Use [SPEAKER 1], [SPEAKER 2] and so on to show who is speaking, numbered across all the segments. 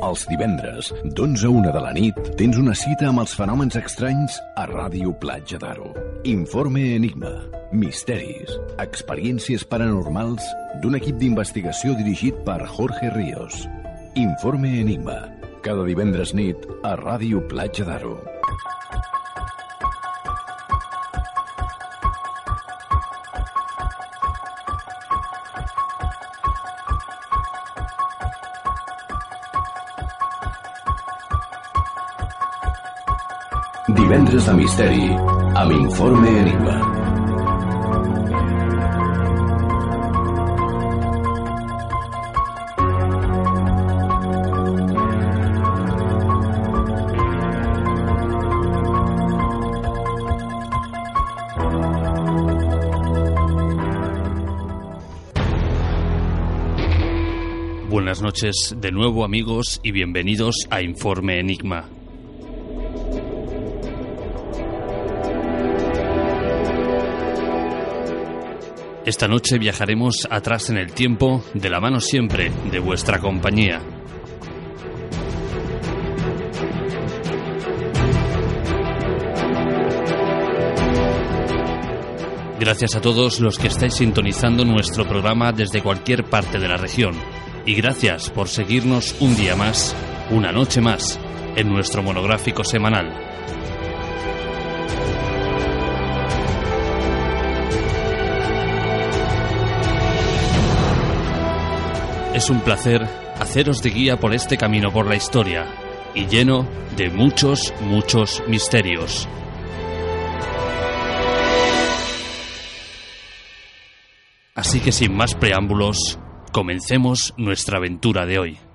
[SPEAKER 1] Els divendres, d'11 a 1 de la nit, tens una cita amb els fenòmens estranys a Ràdio Platja d'Aro. Informe Enigma. Misteris. Experiències paranormals d'un equip d'investigació dirigit per Jorge Ríos. Informe Enigma. Cada divendres nit a Ràdio Platja d'Aro. Divendres de misteri amb Informe Enigma.
[SPEAKER 2] Buenas noches de nuevo amigos y bienvenidos a Informe Enigma. Esta noche viajaremos atrás en el tiempo, de la mano siempre de vuestra compañía. Gracias a todos los que estáis sintonizando nuestro programa desde cualquier parte de la región. Y gracias por seguirnos un día más, una noche más, en nuestro monográfico semanal. Es un placer haceros de guía por este camino por la historia y lleno de muchos, muchos misterios. Así que sin más preámbulos, comencemos nuestra aventura de hoy.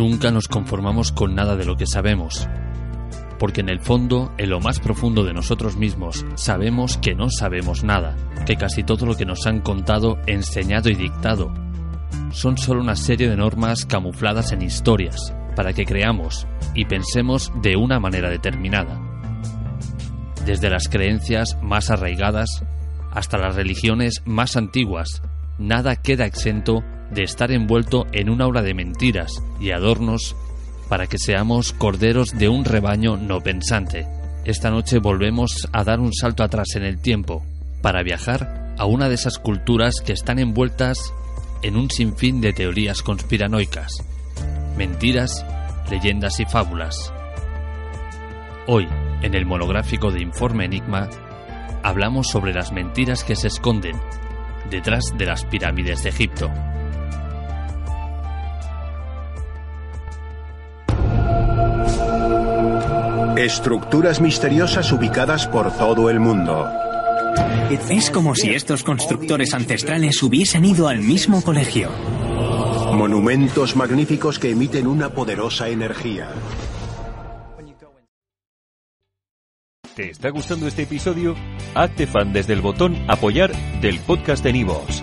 [SPEAKER 2] Nunca nos conformamos con nada de lo que sabemos, porque en el fondo, en lo más profundo de nosotros mismos, sabemos que no sabemos nada, que casi todo lo que nos han contado, enseñado y dictado son solo una serie de normas camufladas en historias, para que creamos y pensemos de una manera determinada. Desde las creencias más arraigadas hasta las religiones más antiguas, nada queda exento de estar envuelto en una aura de mentiras y adornos para que seamos corderos de un rebaño no pensante. Esta noche volvemos a dar un salto atrás en el tiempo, para viajar a una de esas culturas que están envueltas en un sinfín de teorías conspiranoicas, mentiras, leyendas y fábulas. Hoy, en el monográfico de Informe Enigma, hablamos sobre las mentiras que se esconden detrás de las pirámides de Egipto.
[SPEAKER 3] Estructuras misteriosas ubicadas por todo el mundo.
[SPEAKER 4] Es como si estos constructores ancestrales hubiesen ido al mismo colegio.
[SPEAKER 3] Monumentos magníficos que emiten una poderosa energía.
[SPEAKER 5] ¿Te está gustando este episodio? Hazte fan desde el botón Apoyar del podcast de Nivos.